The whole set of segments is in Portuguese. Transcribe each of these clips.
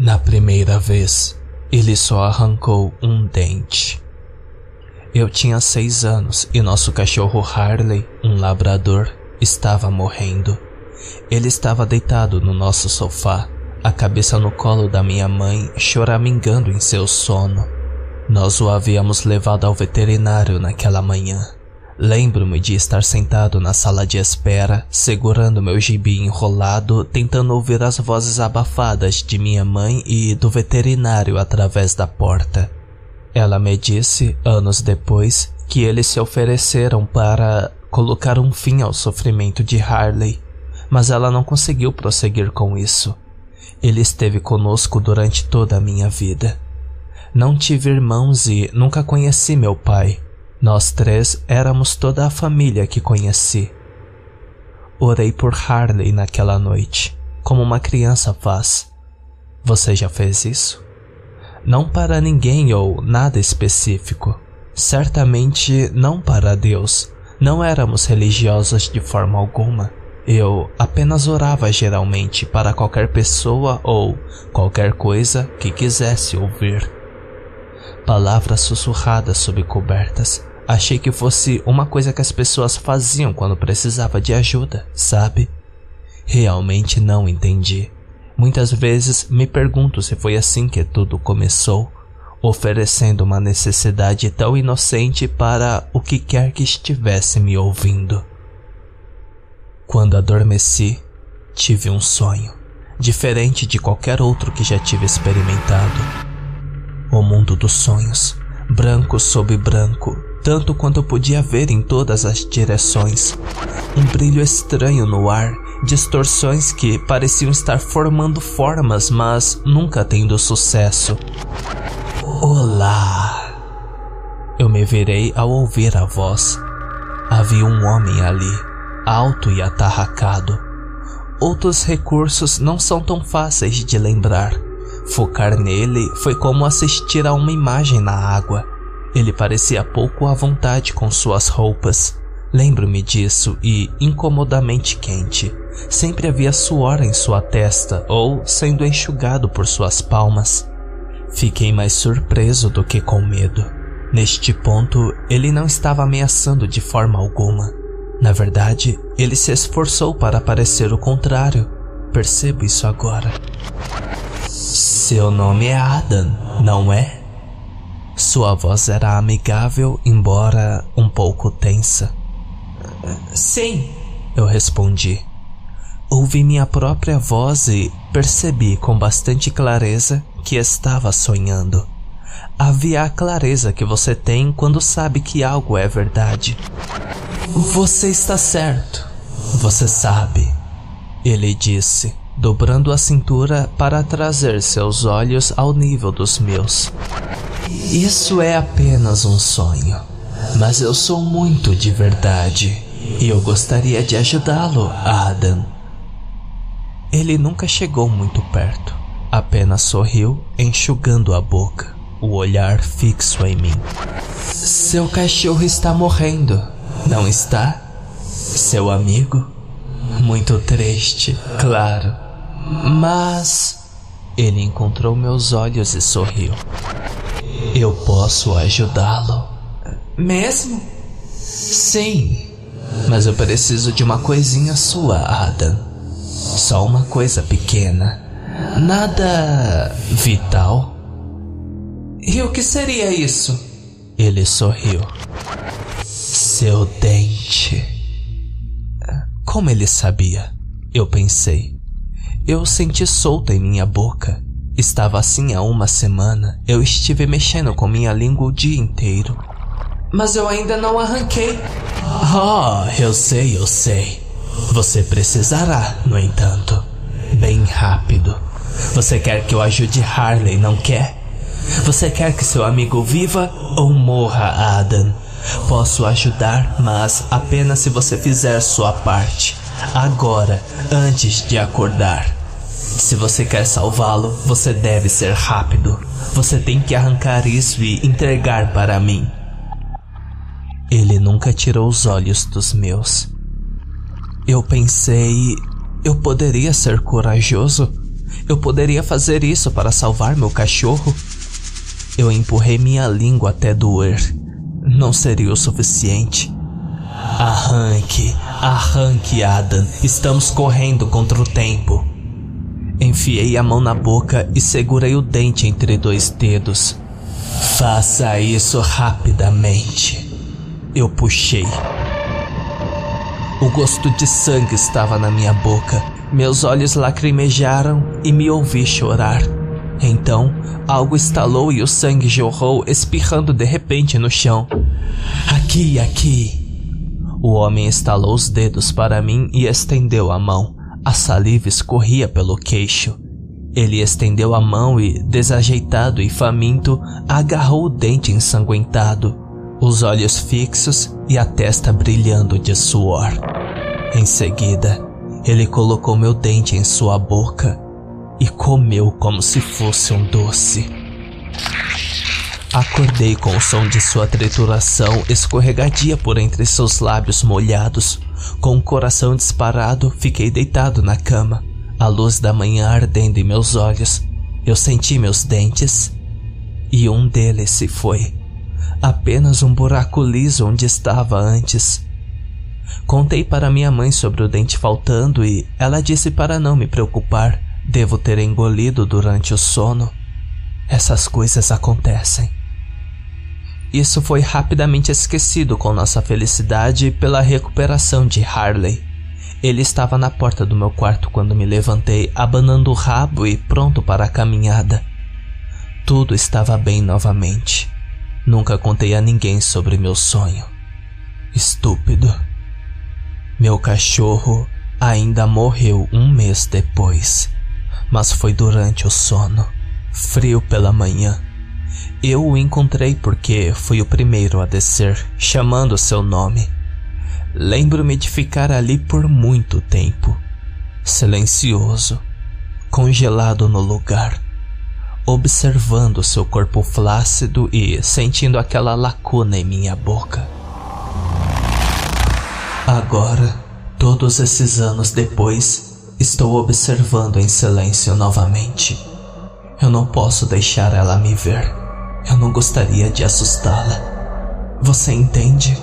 Na primeira vez, ele só arrancou um dente. Eu tinha seis anos e nosso cachorro Harley, um labrador, estava morrendo. Ele estava deitado no nosso sofá, a cabeça no colo da minha mãe, choramingando em seu sono. Nós o havíamos levado ao veterinário naquela manhã. Lembro-me de estar sentado na sala de espera, segurando meu gibi enrolado, tentando ouvir as vozes abafadas de minha mãe e do veterinário através da porta. Ela me disse, anos depois, que eles se ofereceram para colocar um fim ao sofrimento de Harley, mas ela não conseguiu prosseguir com isso. Ele esteve conosco durante toda a minha vida. Não tive irmãos e nunca conheci meu pai. Nós três éramos toda a família que conheci. Orei por Harley naquela noite, como uma criança faz. Você já fez isso? Não para ninguém ou nada específico. Certamente não para Deus. Não éramos religiosos de forma alguma. Eu apenas orava geralmente para qualquer pessoa ou qualquer coisa que quisesse ouvir. Palavras sussurradas sob cobertas, Achei que fosse uma coisa que as pessoas faziam quando precisava de ajuda, sabe? Realmente não entendi. Muitas vezes me pergunto se foi assim que tudo começou, oferecendo uma necessidade tão inocente para o que quer que estivesse me ouvindo. Quando adormeci, tive um sonho, diferente de qualquer outro que já tive experimentado. O mundo dos sonhos, branco sob branco, tanto quanto podia ver em todas as direções. Um brilho estranho no ar, distorções que pareciam estar formando formas, mas nunca tendo sucesso. Olá! Eu me virei ao ouvir a voz. Havia um homem ali, alto e atarracado. Outros recursos não são tão fáceis de lembrar. Focar nele foi como assistir a uma imagem na água. Ele parecia pouco à vontade com suas roupas. Lembro-me disso e incomodamente quente. Sempre havia suor em sua testa ou sendo enxugado por suas palmas. Fiquei mais surpreso do que com medo. Neste ponto, ele não estava ameaçando de forma alguma. Na verdade, ele se esforçou para parecer o contrário. Percebo isso agora. Seu nome é Adam, não é? Sua voz era amigável, embora um pouco tensa. Sim, eu respondi. Ouvi minha própria voz e percebi com bastante clareza que estava sonhando. Havia a clareza que você tem quando sabe que algo é verdade. Você está certo. Você sabe. Ele disse, dobrando a cintura para trazer seus olhos ao nível dos meus. Isso é apenas um sonho, mas eu sou muito de verdade e eu gostaria de ajudá-lo, Adam. Ele nunca chegou muito perto, apenas sorriu, enxugando a boca, o olhar fixo em mim. Seu cachorro está morrendo, não está? Seu amigo? Muito triste, claro. Mas. Ele encontrou meus olhos e sorriu. Eu posso ajudá-lo. Mesmo? Sim, mas eu preciso de uma coisinha sua, Adam. Só uma coisa pequena. Nada vital. E o que seria isso? Ele sorriu. Seu dente. Como ele sabia? Eu pensei. Eu senti solta em minha boca Estava assim há uma semana. Eu estive mexendo com minha língua o dia inteiro. Mas eu ainda não arranquei. Ah, oh, eu sei, eu sei. Você precisará, no entanto. Bem rápido. Você quer que eu ajude Harley, não quer? Você quer que seu amigo viva ou morra, Adam? Posso ajudar, mas apenas se você fizer sua parte. Agora, antes de acordar. Se você quer salvá-lo, você deve ser rápido. Você tem que arrancar isso e entregar para mim. Ele nunca tirou os olhos dos meus. Eu pensei, eu poderia ser corajoso, Eu poderia fazer isso para salvar meu cachorro? Eu empurrei minha língua até doer. Não seria o suficiente. Arranque, arranque, Adam. Estamos correndo contra o tempo. Enfiei a mão na boca e segurei o dente entre dois dedos. Faça isso rapidamente. Eu puxei. O gosto de sangue estava na minha boca. Meus olhos lacrimejaram e me ouvi chorar. Então, algo estalou e o sangue jorrou, espirrando de repente no chão. Aqui, aqui. O homem estalou os dedos para mim e estendeu a mão. A saliva escorria pelo queixo. Ele estendeu a mão e, desajeitado e faminto, agarrou o dente ensanguentado os olhos fixos e a testa brilhando de suor. Em seguida, ele colocou meu dente em sua boca e comeu como se fosse um doce. Acordei com o som de sua trituração escorregadia por entre seus lábios molhados. Com o coração disparado, fiquei deitado na cama, a luz da manhã ardendo em meus olhos. Eu senti meus dentes e um deles se foi apenas um buraco liso onde estava antes. Contei para minha mãe sobre o dente faltando e ela disse para não me preocupar, devo ter engolido durante o sono. Essas coisas acontecem. Isso foi rapidamente esquecido com nossa felicidade pela recuperação de Harley. Ele estava na porta do meu quarto quando me levantei, abanando o rabo e pronto para a caminhada. Tudo estava bem novamente. Nunca contei a ninguém sobre meu sonho. Estúpido. Meu cachorro ainda morreu um mês depois, mas foi durante o sono, frio pela manhã. Eu o encontrei porque fui o primeiro a descer, chamando seu nome. Lembro-me de ficar ali por muito tempo, silencioso, congelado no lugar observando seu corpo flácido e sentindo aquela lacuna em minha boca. Agora, todos esses anos depois, estou observando em silêncio novamente. Eu não posso deixar ela me ver. Eu não gostaria de assustá-la. Você entende?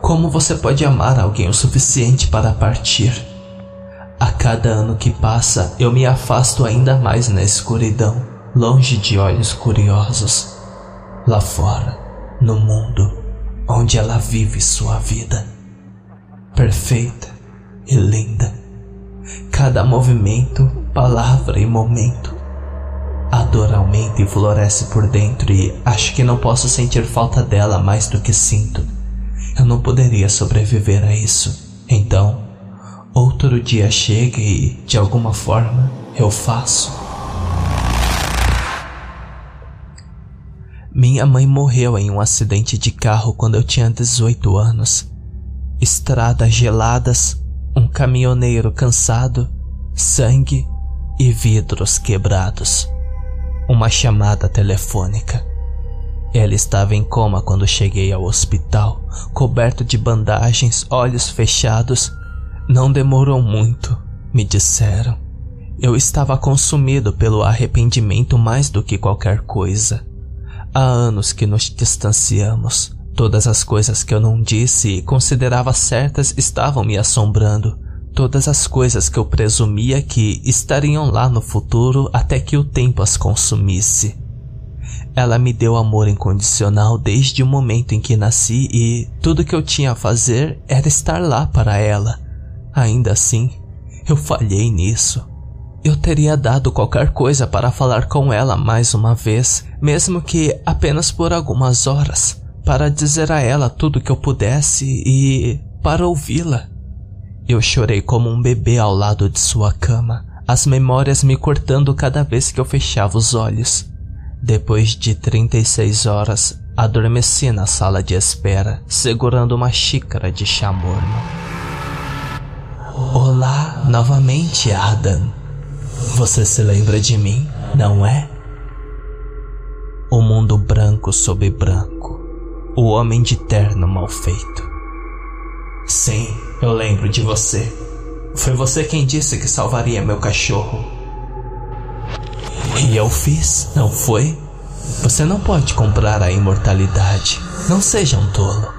Como você pode amar alguém o suficiente para partir? A cada ano que passa, eu me afasto ainda mais na escuridão longe de olhos curiosos, lá fora, no mundo onde ela vive sua vida. Perfeita e linda. Cada movimento, palavra e momento. A dor aumenta e floresce por dentro e acho que não posso sentir falta dela mais do que sinto. Eu não poderia sobreviver a isso. Então, outro dia chega e, de alguma forma, eu faço. Minha mãe morreu em um acidente de carro quando eu tinha 18 anos. Estradas geladas, um caminhoneiro cansado, sangue e vidros quebrados. Uma chamada telefônica. Ela estava em coma quando cheguei ao hospital, coberto de bandagens, olhos fechados. Não demorou muito, me disseram. Eu estava consumido pelo arrependimento mais do que qualquer coisa. Há anos que nos distanciamos. Todas as coisas que eu não disse e considerava certas estavam me assombrando. Todas as coisas que eu presumia que estariam lá no futuro até que o tempo as consumisse. Ela me deu amor incondicional desde o momento em que nasci e tudo que eu tinha a fazer era estar lá para ela. Ainda assim, eu falhei nisso. Eu teria dado qualquer coisa para falar com ela mais uma vez, mesmo que apenas por algumas horas, para dizer a ela tudo que eu pudesse e para ouvi-la. Eu chorei como um bebê ao lado de sua cama, as memórias me cortando cada vez que eu fechava os olhos. Depois de 36 horas, adormeci na sala de espera, segurando uma xícara de chá morno. Olá, novamente, Adam. Você se lembra de mim, não é? O mundo branco sob branco, o homem de terno mal feito. Sim, eu lembro de você. Foi você quem disse que salvaria meu cachorro. E eu fiz, não foi? Você não pode comprar a imortalidade. Não seja um tolo.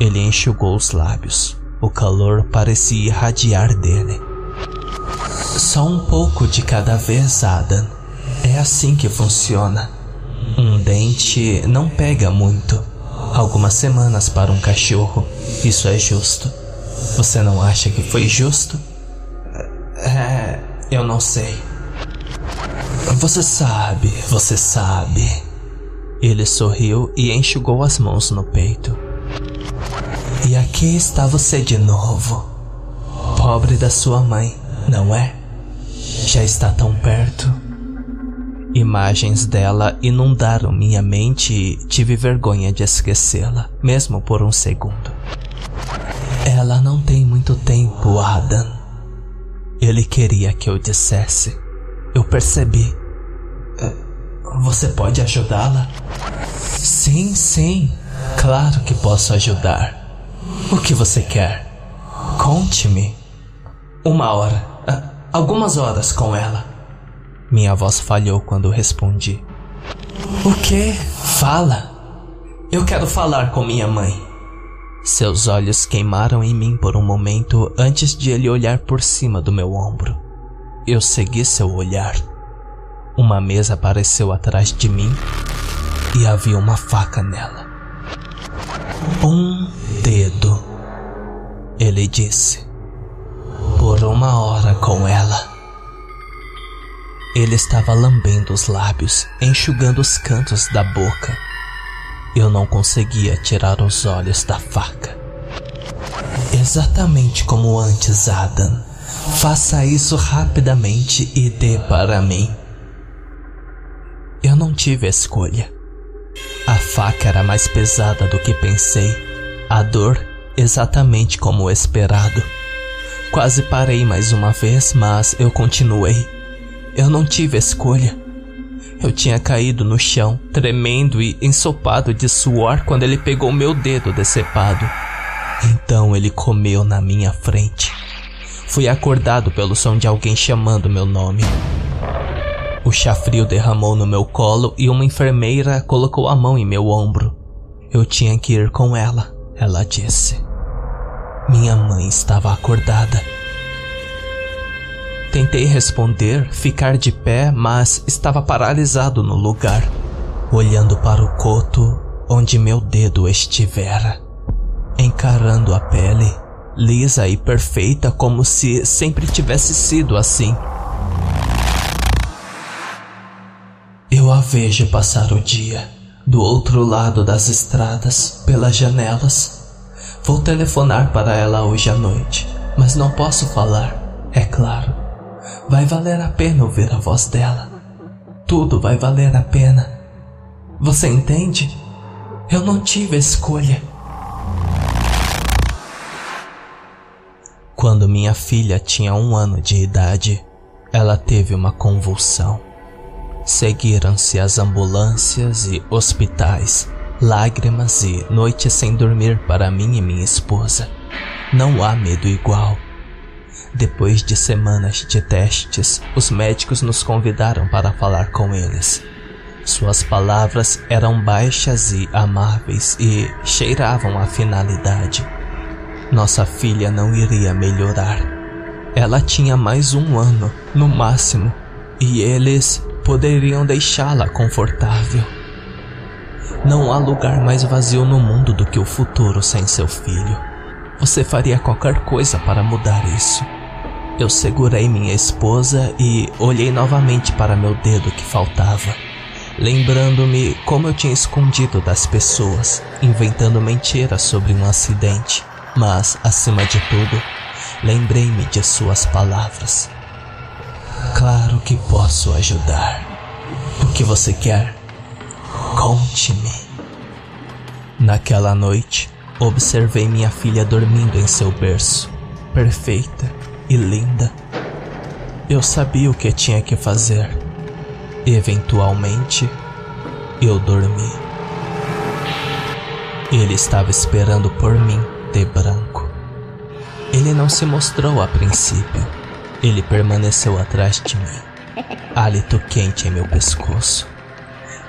Ele enxugou os lábios. O calor parecia irradiar dele. Só um pouco de cada vez, Adam. É assim que funciona. Um dente não pega muito. Algumas semanas para um cachorro. Isso é justo. Você não acha que foi justo? É. Eu não sei. Você sabe, você sabe. Ele sorriu e enxugou as mãos no peito. E aqui está você de novo. Pobre da sua mãe, não é? Já está tão perto. Imagens dela inundaram minha mente e tive vergonha de esquecê-la, mesmo por um segundo. Ela não tem muito tempo, Adam. Ele queria que eu dissesse. Eu percebi. É, você pode ajudá-la? Sim, sim. Claro que posso ajudar. O que você quer? Conte-me. Uma hora. É, algumas horas com ela. Minha voz falhou quando respondi. O que? Fala. Eu quero falar com minha mãe. Seus olhos queimaram em mim por um momento antes de ele olhar por cima do meu ombro. Eu segui seu olhar. Uma mesa apareceu atrás de mim e havia uma faca nela. Um dedo, ele disse. Por uma hora com ela. Ele estava lambendo os lábios, enxugando os cantos da boca eu não conseguia tirar os olhos da faca. Exatamente como antes, Adam. Faça isso rapidamente e dê para mim. Eu não tive escolha. A faca era mais pesada do que pensei. A dor, exatamente como esperado. Quase parei mais uma vez, mas eu continuei. Eu não tive escolha. Eu tinha caído no chão, tremendo e ensopado de suor quando ele pegou meu dedo decepado. Então ele comeu na minha frente. Fui acordado pelo som de alguém chamando meu nome. O chá frio derramou no meu colo e uma enfermeira colocou a mão em meu ombro. Eu tinha que ir com ela, ela disse. Minha mãe estava acordada. Tentei responder, ficar de pé, mas estava paralisado no lugar, olhando para o coto onde meu dedo estivera, encarando a pele, lisa e perfeita como se sempre tivesse sido assim. Eu a vejo passar o dia, do outro lado das estradas, pelas janelas. Vou telefonar para ela hoje à noite, mas não posso falar, é claro. Vai valer a pena ouvir a voz dela. Tudo vai valer a pena. Você entende? Eu não tive escolha. Quando minha filha tinha um ano de idade, ela teve uma convulsão. Seguiram-se as ambulâncias e hospitais, lágrimas e noites sem dormir para mim e minha esposa. Não há medo igual. Depois de semanas de testes, os médicos nos convidaram para falar com eles. Suas palavras eram baixas e amáveis e cheiravam a finalidade. Nossa filha não iria melhorar. Ela tinha mais um ano, no máximo, e eles poderiam deixá-la confortável. Não há lugar mais vazio no mundo do que o futuro sem seu filho. Você faria qualquer coisa para mudar isso. Eu segurei minha esposa e olhei novamente para meu dedo que faltava, lembrando-me como eu tinha escondido das pessoas, inventando mentiras sobre um acidente. Mas, acima de tudo, lembrei-me de suas palavras. Claro que posso ajudar. O que você quer? Conte-me. Naquela noite, observei minha filha dormindo em seu berço, perfeita e linda. Eu sabia o que tinha que fazer. Eventualmente, eu dormi. Ele estava esperando por mim de branco. Ele não se mostrou a princípio. Ele permaneceu atrás de mim, hálito quente em meu pescoço.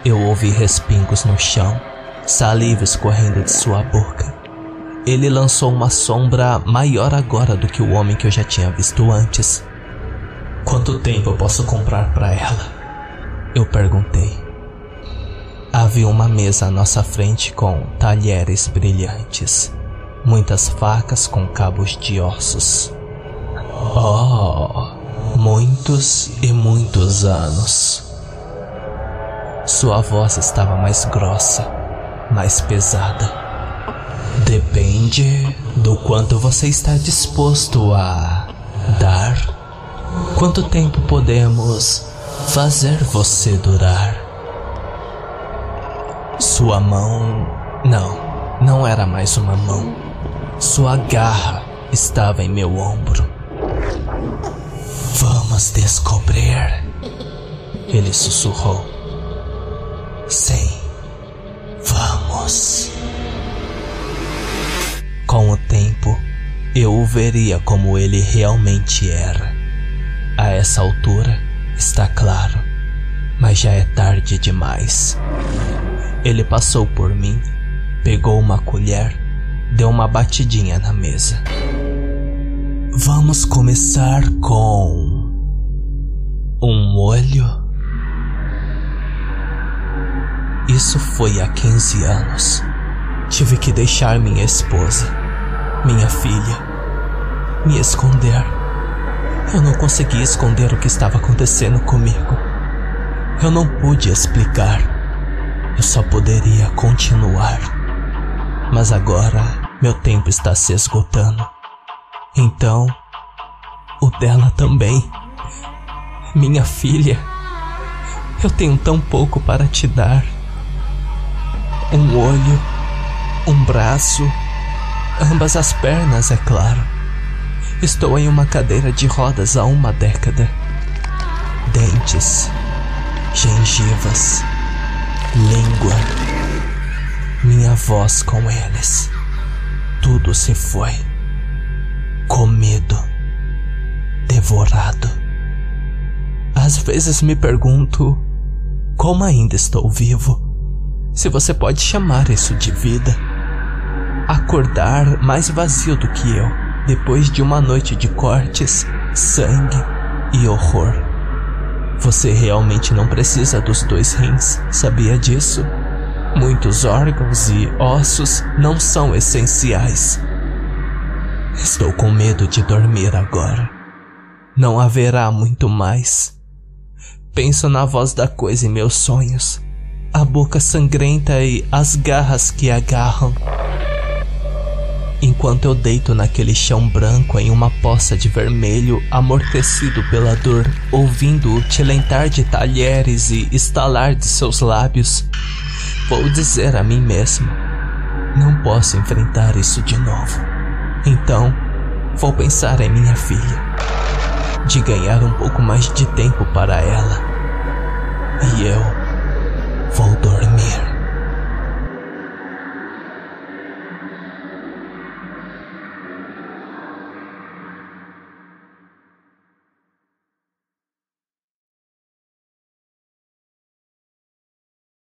Eu ouvi respingos no chão, saliva escorrendo de sua boca. Ele lançou uma sombra maior agora do que o homem que eu já tinha visto antes. Quanto tempo eu posso comprar para ela? Eu perguntei. Havia uma mesa à nossa frente com talheres brilhantes, muitas facas com cabos de ossos. Oh, muitos e muitos anos. Sua voz estava mais grossa, mais pesada. Depende do quanto você está disposto a dar. Quanto tempo podemos fazer você durar? Sua mão. Não, não era mais uma mão. Sua garra estava em meu ombro. Vamos descobrir. Ele sussurrou. Sim, vamos. Eu o veria como ele realmente era. A essa altura, está claro, mas já é tarde demais. Ele passou por mim, pegou uma colher, deu uma batidinha na mesa. Vamos começar com um molho. Isso foi há 15 anos. Tive que deixar minha esposa, minha filha, me esconder. Eu não consegui esconder o que estava acontecendo comigo. Eu não pude explicar. Eu só poderia continuar. Mas agora meu tempo está se esgotando. Então, o dela também. Minha filha, eu tenho tão pouco para te dar. Um olho, um braço, ambas as pernas, é claro. Estou em uma cadeira de rodas há uma década. Dentes, gengivas, língua, minha voz com eles. Tudo se foi comido, devorado. Às vezes me pergunto como ainda estou vivo. Se você pode chamar isso de vida. Acordar mais vazio do que eu, depois de uma noite de cortes, sangue e horror. Você realmente não precisa dos dois rins, sabia disso? Muitos órgãos e ossos não são essenciais. Estou com medo de dormir agora. Não haverá muito mais. Penso na voz da coisa em meus sonhos, a boca sangrenta e as garras que agarram. Enquanto eu deito naquele chão branco em uma poça de vermelho, amortecido pela dor, ouvindo o tilentar de talheres e estalar de seus lábios, vou dizer a mim mesmo: não posso enfrentar isso de novo. Então, vou pensar em minha filha, de ganhar um pouco mais de tempo para ela. E eu vou dormir.